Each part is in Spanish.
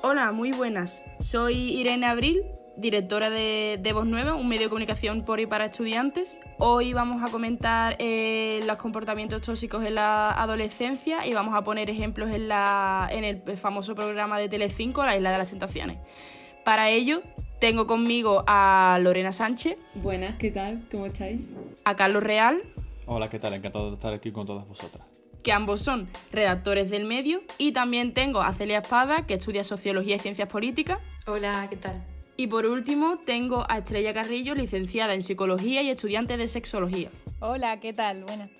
Hola, muy buenas. Soy Irene Abril, directora de, de Voz Nueva, un medio de comunicación por y para estudiantes. Hoy vamos a comentar eh, los comportamientos tóxicos en la adolescencia y vamos a poner ejemplos en, la, en el famoso programa de Telecinco, La Isla de las Tentaciones. Para ello, tengo conmigo a Lorena Sánchez. Buenas, ¿qué tal? ¿Cómo estáis? A Carlos Real. Hola, ¿qué tal? Encantado de estar aquí con todas vosotras. Que ambos son redactores del medio. Y también tengo a Celia Espada, que estudia Sociología y Ciencias Políticas. Hola, ¿qué tal? Y por último, tengo a Estrella Carrillo, licenciada en Psicología y estudiante de Sexología. Hola, ¿qué tal? Buenas tardes.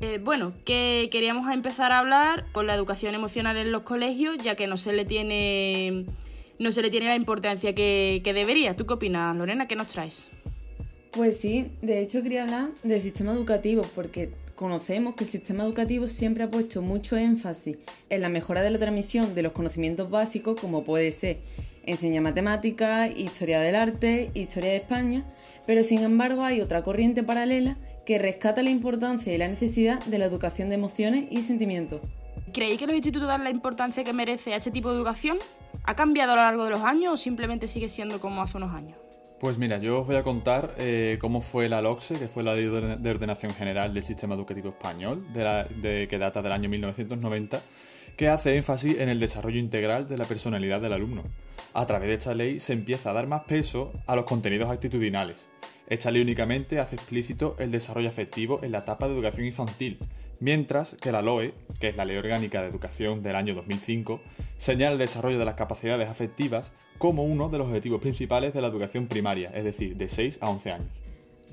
Eh, bueno, que queríamos empezar a hablar con la educación emocional en los colegios, ya que no se le tiene, no se le tiene la importancia que, que debería. ¿Tú qué opinas, Lorena? ¿Qué nos traes? Pues sí, de hecho quería hablar del sistema educativo, porque conocemos que el sistema educativo siempre ha puesto mucho énfasis en la mejora de la transmisión de los conocimientos básicos, como puede ser enseña matemáticas, historia del arte, historia de España, pero sin embargo hay otra corriente paralela que rescata la importancia y la necesidad de la educación de emociones y sentimientos. ¿Creéis que los institutos dan la importancia que merece a este tipo de educación? ¿Ha cambiado a lo largo de los años o simplemente sigue siendo como hace unos años? Pues mira, yo os voy a contar eh, cómo fue la LOCSE, que fue la Ley de Ordenación General del Sistema Educativo Español, de que data del año 1990, que hace énfasis en el desarrollo integral de la personalidad del alumno. A través de esta ley se empieza a dar más peso a los contenidos actitudinales. Esta ley únicamente hace explícito el desarrollo afectivo en la etapa de educación infantil, mientras que la LOE, que es la Ley Orgánica de Educación del año 2005, señala el desarrollo de las capacidades afectivas como uno de los objetivos principales de la educación primaria, es decir, de 6 a 11 años.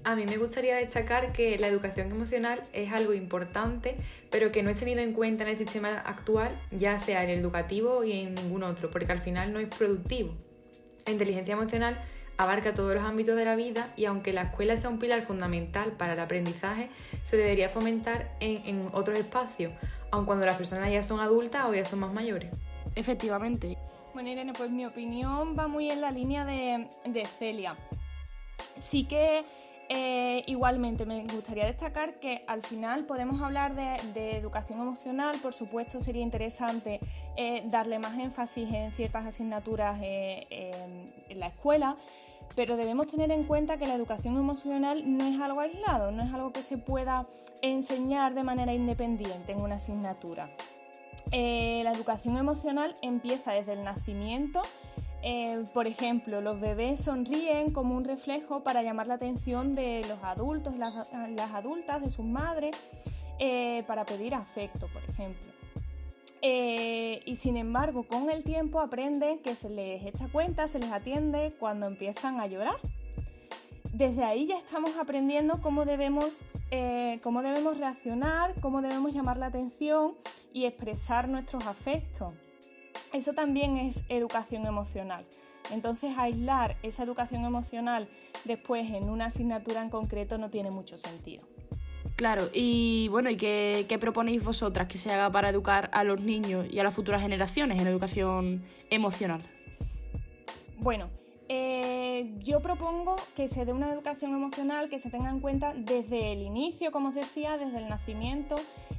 A mí me gustaría destacar que la educación emocional es algo importante, pero que no es tenido en cuenta en el sistema actual, ya sea en el educativo y en ningún otro, porque al final no es productivo. La inteligencia emocional abarca todos los ámbitos de la vida y aunque la escuela sea un pilar fundamental para el aprendizaje, se debería fomentar en, en otros espacios, aun cuando las personas ya son adultas o ya son más mayores. Efectivamente. Bueno, Irene, pues mi opinión va muy en la línea de, Celia. Sí que eh, igualmente, me gustaría destacar que al final podemos hablar de, de educación emocional, por supuesto sería interesante eh, darle más énfasis en ciertas asignaturas eh, en la escuela, pero debemos tener en cuenta que la educación emocional no es algo aislado, no es algo que se pueda enseñar de manera independiente en una asignatura. La educación emocional empieza desde el nacimiento eh, por ejemplo, los bebés sonríen como un reflejo para llamar la atención de los adultos, las, adultas, de sus madres, eh, para pedir afecto, por ejemplo. Eh, y sin embargo, con el tiempo aprenden que se les echa cuenta, se les atiende cuando empiezan a llorar. Desde ahí ya estamos aprendiendo cómo debemos, cómo debemos reaccionar, cómo debemos llamar la atención y expresar nuestros afectos. Eso también es educación emocional. Entonces aislar esa educación emocional después en una asignatura en concreto no tiene mucho sentido. Claro, y bueno, ¿y qué, qué, proponéis vosotras que se haga para educar a los niños y a las futuras generaciones en educación emocional? Bueno, eh, yo propongo que se dé una educación emocional que se tenga en cuenta desde el inicio, como os decía, desde el nacimiento,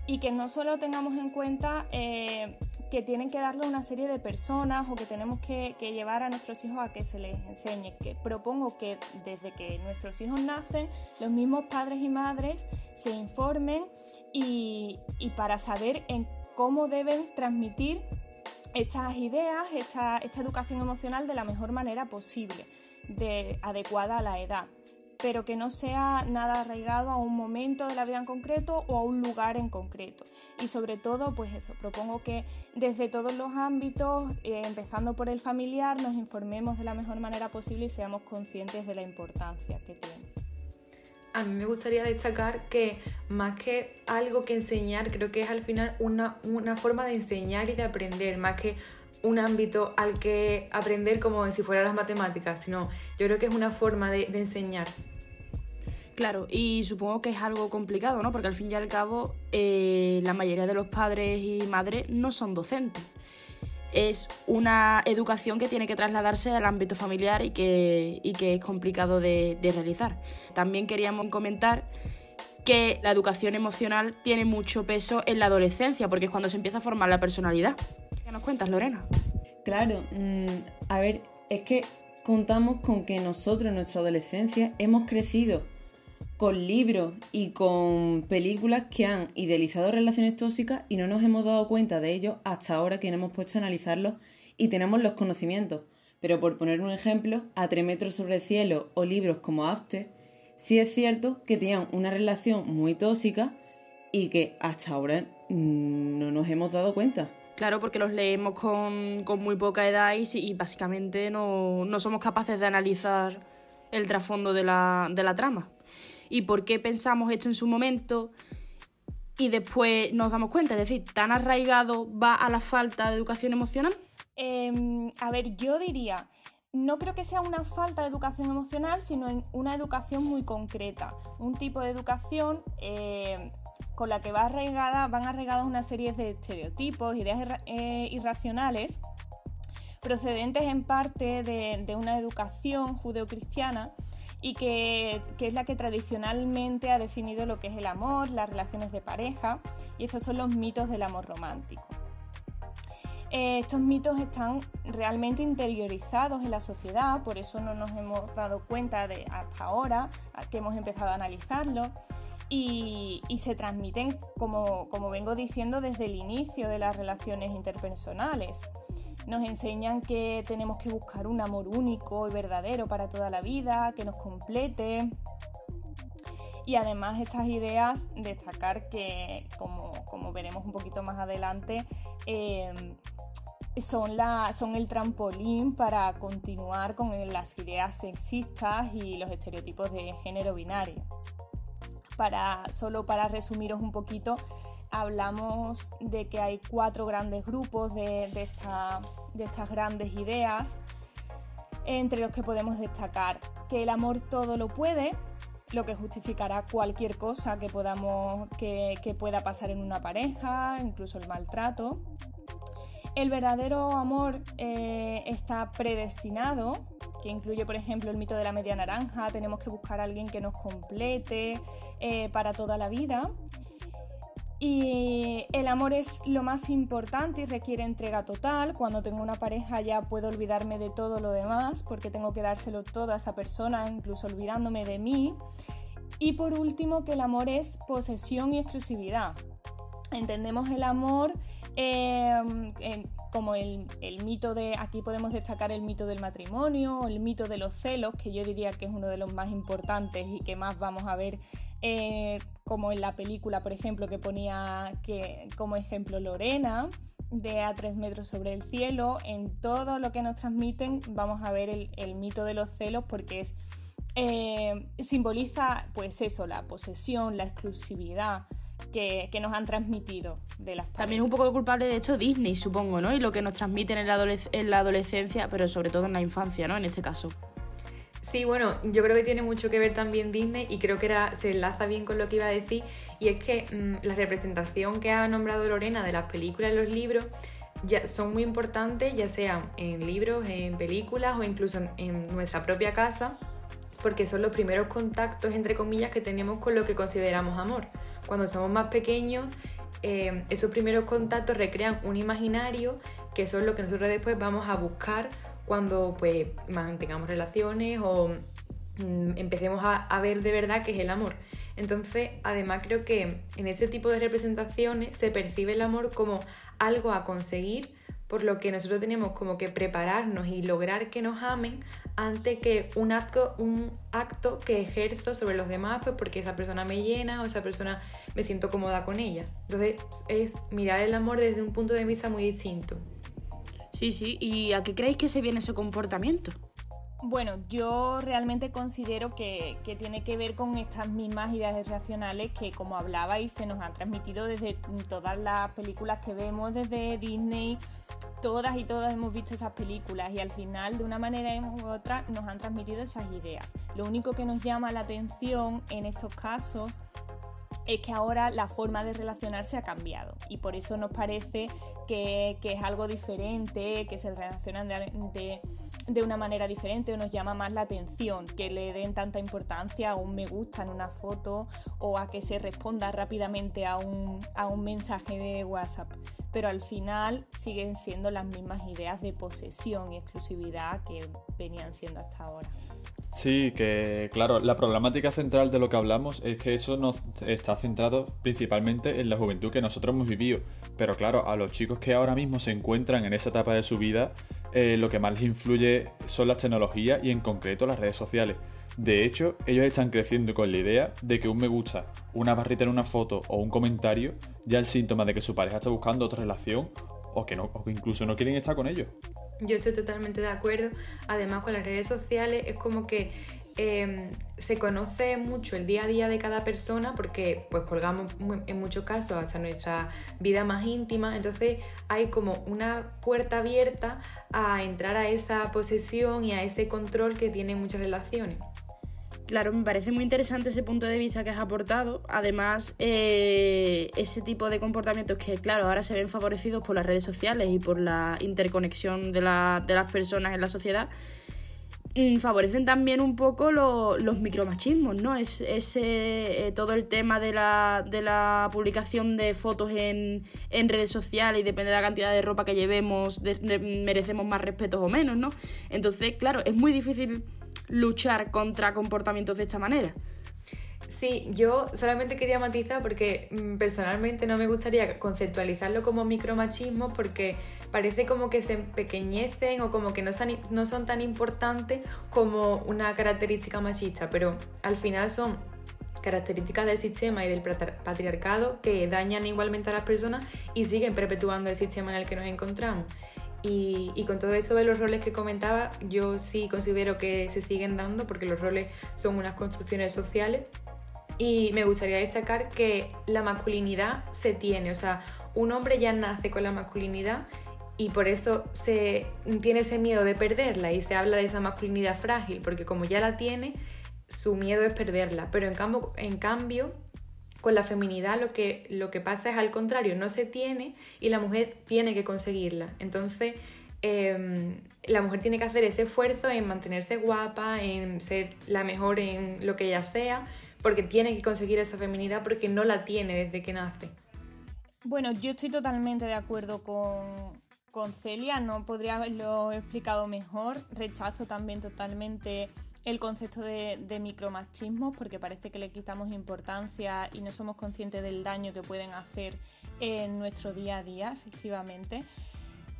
y que no solo tengamos en cuenta eh, que tienen que darle una serie de personas o que tenemos que, llevar a nuestros hijos a que se les enseñe. Que propongo que desde que nuestros hijos nacen, los mismos padres y madres se informen y, y para saber en cómo deben transmitir estas ideas, esta, esta educación emocional de la mejor manera posible, de, adecuada a la edad pero que no sea nada arraigado a un momento de la vida en concreto o a un lugar en concreto. Y sobre todo, pues eso, propongo que desde todos los ámbitos, eh, empezando por el familiar, nos informemos de la mejor manera posible y seamos conscientes de la importancia que tiene. A mí me gustaría destacar que más que algo que enseñar, creo que es al final una, una forma de enseñar y de aprender, más que un ámbito al que aprender como si fuera las matemáticas, sino yo creo que es una forma de, enseñar. Claro, y supongo que es algo complicado, ¿no? Porque al fin y al cabo eh, la mayoría de los padres y madres no son docentes. Es una educación que tiene que trasladarse al ámbito familiar y que, y que es complicado de, realizar. También queríamos comentar que la educación emocional tiene mucho peso en la adolescencia, porque es cuando se empieza a formar la personalidad. ¿Qué nos cuentas, Lorena? Claro, mm, a ver, es que contamos con que nosotros en nuestra adolescencia hemos crecido con libros y con películas que han idealizado relaciones tóxicas y no nos hemos dado cuenta de ello hasta ahora que hemos puesto a analizarlos y tenemos los conocimientos. Pero por poner un ejemplo, a tres metros sobre el cielo o libros como After, sí es cierto que tenían una relación muy tóxica y que hasta ahora mm, no nos hemos dado cuenta. Claro, porque los leemos con, muy poca edad y, básicamente no, somos capaces de analizar el trasfondo de la, de la trama. ¿Y por qué pensamos esto en su momento? y después nos damos cuenta, es decir, tan arraigado va a la falta de educación emocional? Em, a ver, yo diría, no creo que sea una falta de educación emocional, sino una educación muy concreta, un tipo de educación eh, con la que va arraigada, van arraigadas una serie de estereotipos, ideas eh, irracionales, procedentes en parte de, una educación judeocristiana y que, es la que tradicionalmente ha definido lo que es el amor, las relaciones de pareja, y estos son los mitos del amor romántico. Eh, estos mitos están realmente interiorizados en la sociedad, por eso no nos hemos dado cuenta de hasta ahora que hemos empezado a analizarlo y, se transmiten, como, como vengo diciendo, desde el inicio de las relaciones interpersonales. Nos enseñan que tenemos que buscar un amor único y verdadero para toda la vida, que nos complete. Y además estas ideas, destacar que, como, veremos un poquito más adelante, eh, son, son el trampolín para continuar con las ideas sexistas y los estereotipos de género binario para, solo para resumiros un poquito, hablamos de que hay cuatro grandes grupos de, de, estas grandes ideas, entre los que podemos destacar que el amor todo lo puede, lo que justificará cualquier cosa que, podamos, que, pueda pasar en una pareja, incluso el maltrato. El verdadero amor eh, está predestinado, que incluye, por ejemplo, el mito de la media naranja, tenemos que buscar a alguien que nos complete eh, para toda la vida. Y el amor es lo más importante y requiere entrega total. Cuando tengo una pareja ya puedo olvidarme de todo lo demás porque tengo que dárselo todo a esa persona, incluso olvidándome de mí. Y por último, que el amor es posesión y exclusividad. Entendemos el amor Em, como el, mito de, aquí podemos destacar el mito del matrimonio, el mito de los celos, que yo diría que es uno de los más importantes y que más vamos a ver, eh, como en la película, por ejemplo, que ponía que, como ejemplo Lorena, de A tres metros sobre el cielo, en todo lo que nos transmiten vamos a ver el, mito de los celos porque es... Eh, simboliza pues eso, la posesión, la exclusividad, que, nos han transmitido de las También es un poco culpable, de hecho, Disney, supongo, ¿no? Y lo que nos transmiten en la adolescencia, pero sobre todo en la infancia, ¿no? En este caso. Sí, bueno, yo creo que tiene mucho que ver también Disney y creo que era, se enlaza bien con lo que iba a decir y es que mm, la representación que ha nombrado Lorena de las películas y los libros ya son muy importantes, ya sean en libros, en películas o incluso en nuestra propia casa, porque son los primeros contactos, entre comillas, que tenemos con lo que consideramos amor. Cuando somos más pequeños, eh, esos primeros contactos recrean un imaginario que son lo que nosotros después vamos a buscar cuando pues mantengamos relaciones o mm, empecemos a, ver de verdad qué es el amor. Entonces, además creo que en ese tipo de representaciones se percibe el amor como algo a conseguir por lo que nosotros tenemos como que prepararnos y lograr que nos amen antes que un acto, un acto que ejerzo sobre los demás, pues porque esa persona me llena o esa persona me siento cómoda con ella. Entonces es mirar el amor desde un punto de vista muy distinto. Sí, sí, ¿y a qué creéis que se viene ese comportamiento? Bueno, yo realmente considero que, que, tiene que ver con estas mismas ideas racionales que, como hablabais, se nos han transmitido desde todas las películas que vemos, desde Disney, todas y todas hemos visto esas películas y al final, de una manera u otra, nos han transmitido esas ideas. Lo único que nos llama la atención en estos casos es que ahora la forma de relacionarse ha cambiado y por eso nos parece que, es algo diferente, que se relacionan de, una manera diferente o nos llama más la atención, que le den tanta importancia a un me gusta en una foto o a que se responda rápidamente a un mensaje de WhatsApp. Pero al final siguen siendo las mismas ideas de posesión y exclusividad que venían siendo hasta ahora. Sí, que claro, la problemática central de lo que hablamos es que eso nos está centrado principalmente en la juventud que nosotros hemos vivido. Pero claro, a los chicos que ahora mismo se encuentran en esa etapa de su vida, eh, lo que más les influye son las tecnologías y en concreto las redes sociales. De hecho, ellos están creciendo con la idea de que un me gusta, una barrita en una foto o un comentario ya es síntoma de que su pareja está buscando otra relación o que, no, o que incluso no quieren estar con ellos. Yo estoy totalmente de acuerdo. Además, con las redes sociales es como que em, se conoce mucho el día a día de cada persona porque pues colgamos en muchos casos hasta nuestra vida más íntima. Entonces hay como una puerta abierta a entrar a esa posesión y a ese control que tienen muchas relaciones. Claro, me parece muy interesante ese punto de vista que has aportado. Además, eh, ese tipo de comportamientos que, claro, ahora se ven favorecidos por las redes sociales y por la interconexión de, las personas en la sociedad, mm, favorecen también un poco los micromachismos, ¿no? Es, ese, eh, todo el tema de la, publicación de fotos en, redes sociales y depende de la cantidad de ropa que llevemos, merecemos más respeto o menos, ¿no? Entonces, claro, es muy difícil luchar contra comportamientos de esta manera. Sí, yo solamente quería matizar porque mm, personalmente no me gustaría conceptualizarlo como micromachismo porque parece como que se empequeñecen o como que no son, no son tan importantes como una característica machista, pero al final son características del sistema y del patriarcado que dañan igualmente a las personas y siguen perpetuando el sistema en el que nos encontramos. Y, con todo eso de los roles que comentaba, yo sí considero que se siguen dando porque los roles son unas construcciones sociales. Y me gustaría destacar que la masculinidad se tiene, o sea, un hombre ya nace con la masculinidad y por eso se tiene ese miedo de perderla y se habla de esa masculinidad frágil, porque como ya la tiene, su miedo es perderla. Pero en cambio, en cambio con la feminidad lo que, lo que pasa es al contrario, no se tiene y la mujer tiene que conseguirla. Entonces, em, la mujer tiene que hacer ese esfuerzo en mantenerse guapa, en ser la mejor en lo que ella sea, porque tiene que conseguir esa feminidad porque no la tiene desde que nace. Bueno, yo estoy totalmente de acuerdo con, con Celia, no podría haberlo explicado mejor. Rechazo también totalmente el concepto de, micromachismo porque parece que le quitamos importancia y no somos conscientes del daño que pueden hacer en nuestro día a día, efectivamente.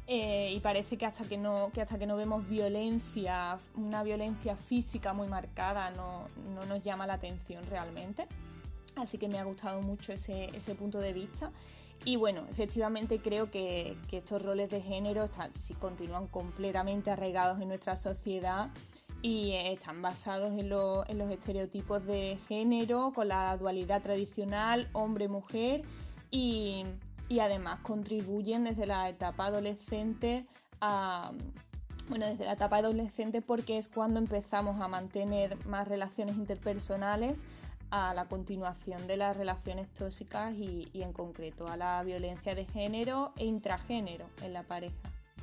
Eh, y parece que hasta que no que hasta que no vemos violencia una violencia física muy marcada no, nos llama la atención realmente así que me ha gustado mucho ese, punto de vista y bueno, efectivamente creo que, estos roles de género si continúan completamente arraigados en nuestra sociedad y están basados en, en, los estereotipos de género, con la dualidad tradicional hombre-mujer y, y, además contribuyen desde la etapa adolescente a... Bueno, desde la etapa adolescente porque es cuando empezamos a mantener más relaciones interpersonales a la continuación de las relaciones tóxicas y, y en concreto a la violencia de género e intragénero en la pareja,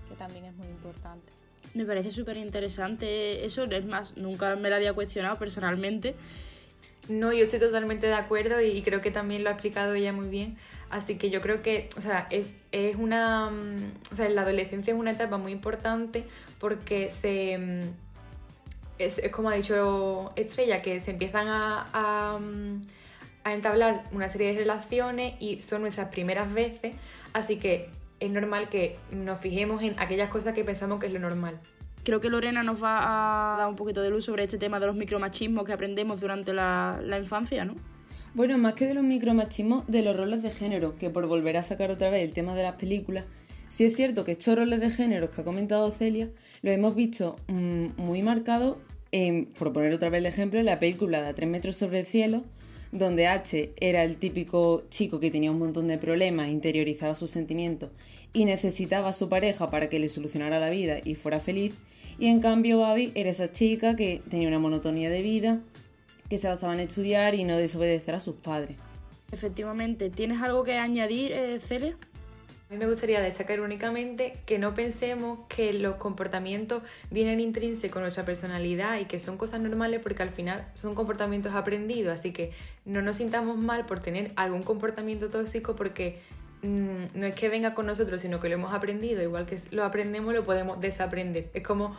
que también es muy importante. Me parece súper interesante eso, es más, nunca me lo había cuestionado personalmente. No, yo estoy totalmente de acuerdo y creo que también lo ha explicado ella muy bien. Así que yo creo que, o sea, es, es una. Mm, o sea, la adolescencia es una etapa muy importante porque se. Mm, es, como ha dicho Estrella, que se empiezan a, a, mm, a entablar una serie de relaciones y son nuestras primeras veces. Así que es normal que nos fijemos en aquellas cosas que pensamos que es lo normal. Creo que Lorena nos va a dar un poquito de luz sobre este tema de los micromachismos que aprendemos durante la, infancia, ¿no? Bueno, más que de los micromachismos, de los roles de género, que por volver a sacar otra vez el tema de las películas, sí es cierto que estos roles de género que ha comentado Celia los hemos visto mm, muy marcados, en, por poner otra vez el ejemplo, en la película de A tres metros sobre el cielo, donde H era el típico chico que tenía un montón de problemas, interiorizaba sus sentimientos y necesitaba a su pareja para que le solucionara la vida y fuera feliz, y en cambio Abby era esa chica que tenía una monotonía de vida, que se basaba en estudiar y no desobedecer a sus padres. Efectivamente, ¿tienes algo que añadir, eh? A mí me gustaría destacar únicamente que no pensemos que los comportamientos vienen intrínsecos con nuestra personalidad y que son cosas normales porque al final son comportamientos aprendidos, así que no nos sintamos mal por tener algún comportamiento tóxico porque mm, no es que venga con nosotros, sino que lo hemos aprendido, igual que lo aprendemos lo podemos desaprender. Es como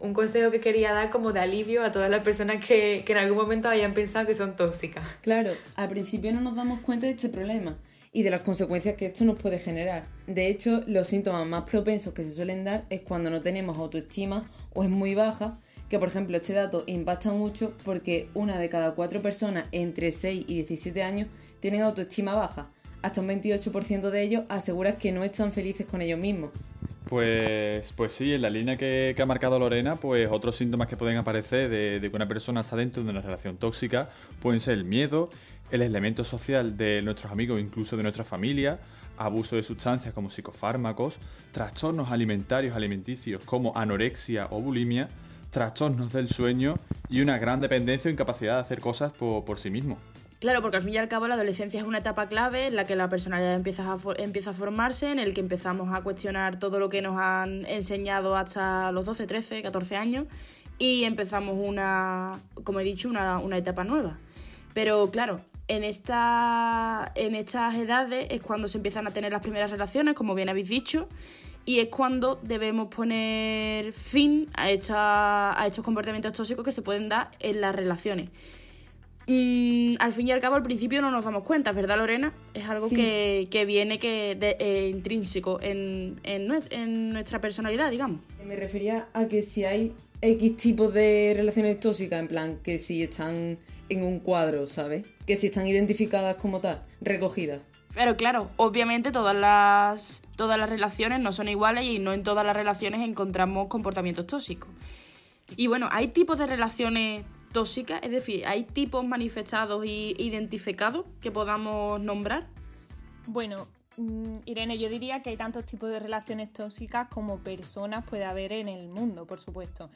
un consejo que quería dar como de alivio a todas las personas que, que en algún momento hayan pensado que son tóxicas. Claro, al principio no nos damos cuenta de este problema y de las consecuencias que esto nos puede generar. De hecho, los síntomas más propensos que se suelen dar es cuando no tenemos autoestima o es muy baja, que por ejemplo este dato impacta mucho porque una de cada cuatro personas entre 6 y 17 años tienen autoestima baja. Hasta un 28% de ellos asegura que no están felices con ellos mismos. Pues, pues sí, en la línea que, ha marcado Lorena, pues otros síntomas que pueden aparecer de, de, que una persona está dentro de una relación tóxica pueden ser el miedo, el elemento social de nuestros amigos, incluso de nuestra familia, abuso de sustancias como psicofármacos, trastornos alimentarios alimenticios como anorexia o bulimia, trastornos del sueño y una gran dependencia o incapacidad de hacer cosas por, sí mismo. Claro, porque al fin y al cabo la adolescencia es una etapa clave en la que la personalidad empieza a, formarse, en el que empezamos a cuestionar todo lo que nos han enseñado hasta los 12, 13, 14 años y empezamos una, como he dicho, una etapa nueva. Pero claro, en, esta, en estas edades es cuando se empiezan a tener las primeras relaciones, como bien habéis dicho, y es cuando debemos poner fin a, a estos comportamientos tóxicos que se pueden dar en las relaciones. Mm, al fin y al cabo, al principio no nos damos cuenta, ¿verdad, Lorena? Es algo que, viene que eh, intrínseco en, en, nuestra personalidad, digamos. Me refería a que si hay X tipos de relaciones tóxicas, en plan, que si están en un cuadro, ¿sabes? Que si están identificadas como tal, recogidas. Pero claro, obviamente todas las, todas las relaciones no son iguales y no en todas las relaciones encontramos comportamientos tóxicos. Y bueno, hay tipos de relaciones tóxicas, es decir, hay tipos manifestados e identificados que podamos nombrar. Bueno, mm, Irene, yo diría que hay tantos tipos de relaciones tóxicas como personas puede haber en el mundo, por supuesto.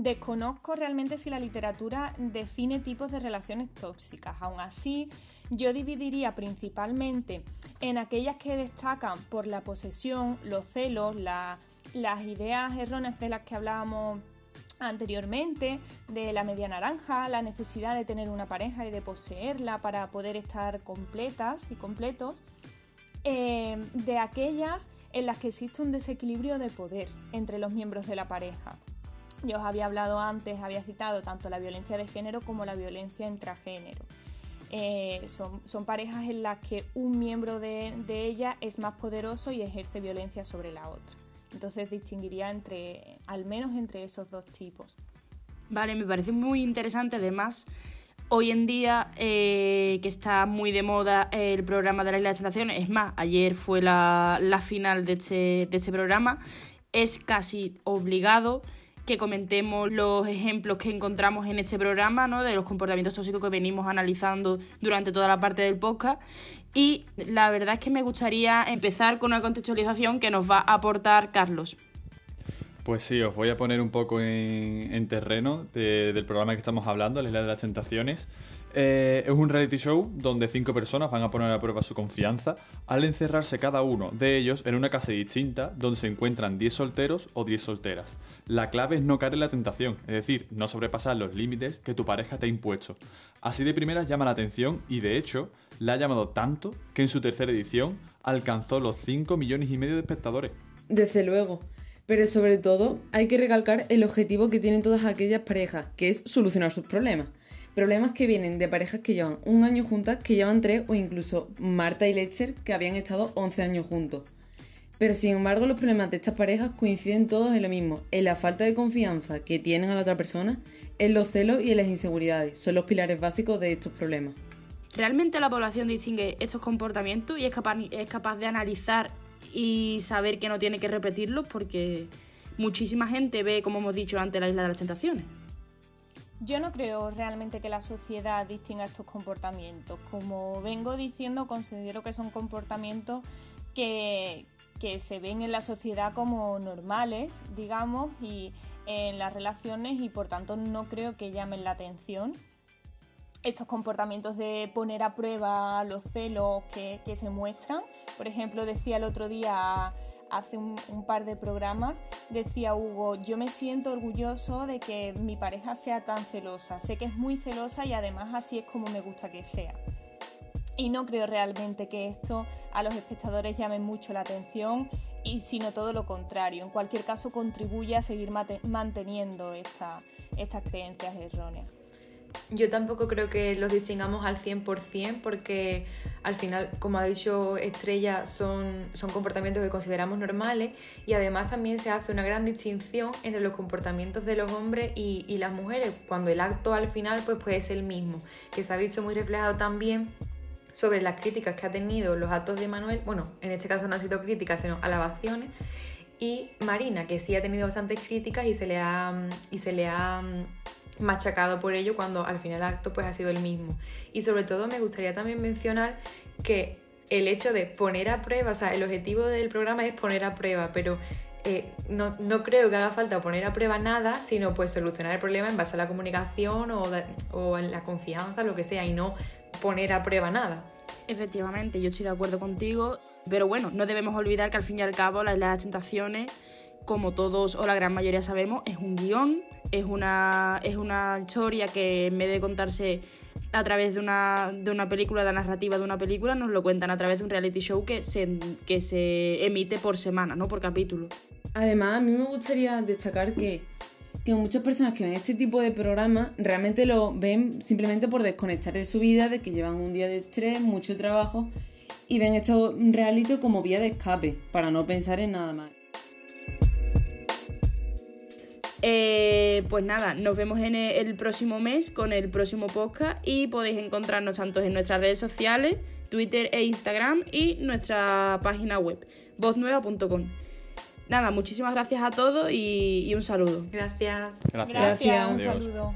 Desconozco realmente si la literatura define tipos de relaciones tóxicas. Aún así, yo dividiría principalmente en aquellas que destacan por la posesión, los celos, las ideas erróneas de las que hablábamos anteriormente, de la media naranja, la necesidad de tener una pareja y de poseerla para poder estar completas y completos, eh, de aquellas en las que existe un desequilibrio de poder entre los miembros de la pareja. Yo os había hablado antes, había citado tanto la violencia de género como la violencia intragénero. Eh, son, parejas en las que un miembro de, ella es más poderoso y ejerce violencia sobre la otra. Entonces distinguiría entre, al menos entre esos dos tipos. Vale, me parece muy interesante además. Hoy en día, eh, que está muy de moda el programa de la Isla de es más, ayer fue la, la final de este, de este programa, es casi obligado que comentemos los ejemplos que encontramos en este programa, ¿no? de los comportamientos tóxicos que venimos analizando durante toda la parte del podcast. Y la verdad es que me gustaría empezar con una contextualización que nos va a aportar Carlos. Pues sí, os voy a poner un poco en, terreno del programa que estamos hablando, la Isla de las Tentaciones. Eh, es un reality show donde cinco personas van a poner a prueba su confianza al encerrarse cada uno de ellos en una casa distinta donde se encuentran 10 solteros o 10 solteras. La clave es no caer en la tentación, es decir, no sobrepasar los límites que tu pareja te ha impuesto. Así de primeras llama la atención y de hecho la ha llamado tanto que en su tercera edición alcanzó los 5 millones y medio de espectadores. Desde luego. Pero sobre todo hay que recalcar el objetivo que tienen todas aquellas parejas, que es solucionar sus problemas. Problemas que vienen de parejas que llevan un año juntas, que llevan tres o incluso Marta y Lester que habían estado 11 años juntos. Pero sin embargo los problemas de estas parejas coinciden todos en lo mismo, en la falta de confianza que tienen a la otra persona, en los celos y en las inseguridades. Son los pilares básicos de estos problemas. ¿Realmente la población distingue estos comportamientos y es capaz, es capaz de analizar y saber que no tiene que repetirlos? Porque muchísima gente ve, como hemos dicho antes, la isla de las tentaciones. Yo no creo realmente que la sociedad distinga estos comportamientos. Como vengo diciendo, considero que son comportamientos que, se ven en la sociedad como normales, digamos, y en las relaciones y por tanto no creo que llamen la atención. estos comportamientos de poner a prueba los celos que, que se muestran. Por ejemplo, decía el otro día hace un, par de programas, decía Hugo, yo me siento orgulloso de que mi pareja sea tan celosa. Sé que es muy celosa y además así es como me gusta que sea. Y no creo realmente que esto a los espectadores llame mucho la atención y sino todo lo contrario. En cualquier caso contribuye a seguir manteniendo estas creencias erróneas. Yo tampoco creo que los distingamos al 100% porque al final, como ha dicho Estrella, son, son comportamientos que consideramos normales y además también se hace una gran distinción entre los comportamientos de los hombres y, las mujeres, cuando el acto al final pues puede ser el mismo, que se ha visto muy reflejado también sobre las críticas que ha tenido los actos de Manuel, bueno, en este caso no han sido críticas, sino alabaciones, y Marina, que sí ha tenido bastantes críticas y se le ha, y se le ha machacado por ello cuando al final el acto pues ha sido el mismo. Y sobre todo me gustaría también mencionar que el hecho de poner a prueba, o sea, el objetivo del programa es poner a prueba, pero eh, no, creo que haga falta poner a prueba nada, sino pues solucionar el problema en base a la comunicación o, o en la confianza, lo que sea, y no poner a prueba nada. Efectivamente, yo estoy de acuerdo contigo, pero bueno, no debemos olvidar que al fin y al cabo las, las tentaciones como todos o la gran mayoría sabemos, es un guion, es una, es una historia que en vez de contarse a través de una, de una película, la narrativa de una película, nos lo cuentan a través de un reality show que se, que se emite por semana, no por capítulo. Además, a mí me gustaría destacar que, que muchas personas que ven este tipo de programas realmente lo ven simplemente por desconectar de su vida, de que llevan un día de estrés, mucho trabajo, y ven estos reality como vía de escape, para no pensar en nada más. Eh, pues nada, nos vemos en el próximo mes con el próximo podcast y podéis encontrarnos tanto en nuestras redes sociales, Twitter e Instagram y nuestra página web, voznueva.com. Nada, muchísimas gracias a todos y, un saludo. Gracias. Gracias, un saludo.